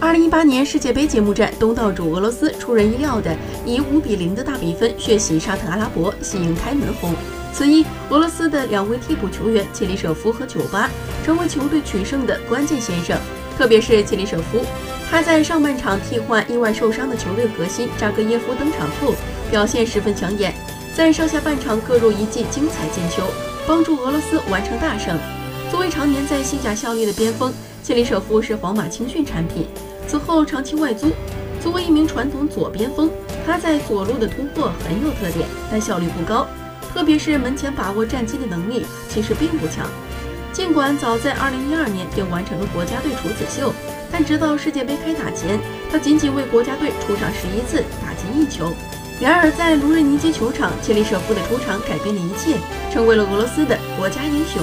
二零一八年世界杯揭幕战，东道主俄罗斯出人意料的以五比零的大比分血洗沙特阿拉伯，喜迎开门红。此役，俄罗斯的两位替补球员切里舍夫和久巴成为球队取胜的关键先生。特别是切里舍夫，他在上半场替换意外受伤的球队核心扎格耶夫登场后，表现十分抢眼，在上下半场各入一记精彩进球，帮助俄罗斯完成大胜。作为常年在西甲效力的边锋，切里舍夫是皇马青训产品，此后长期外租。作为一名传统左边锋，他在左路的突破很有特点，但效率不高，特别是门前把握战机的能力其实并不强。尽管早在2012年便完成了国家队处子秀，但直到世界杯开打前，他仅仅为国家队出场十一次，打进一球。然而，在卢日尼基球场，切里舍夫的出场改变了一切，成为了俄罗斯的国家英雄。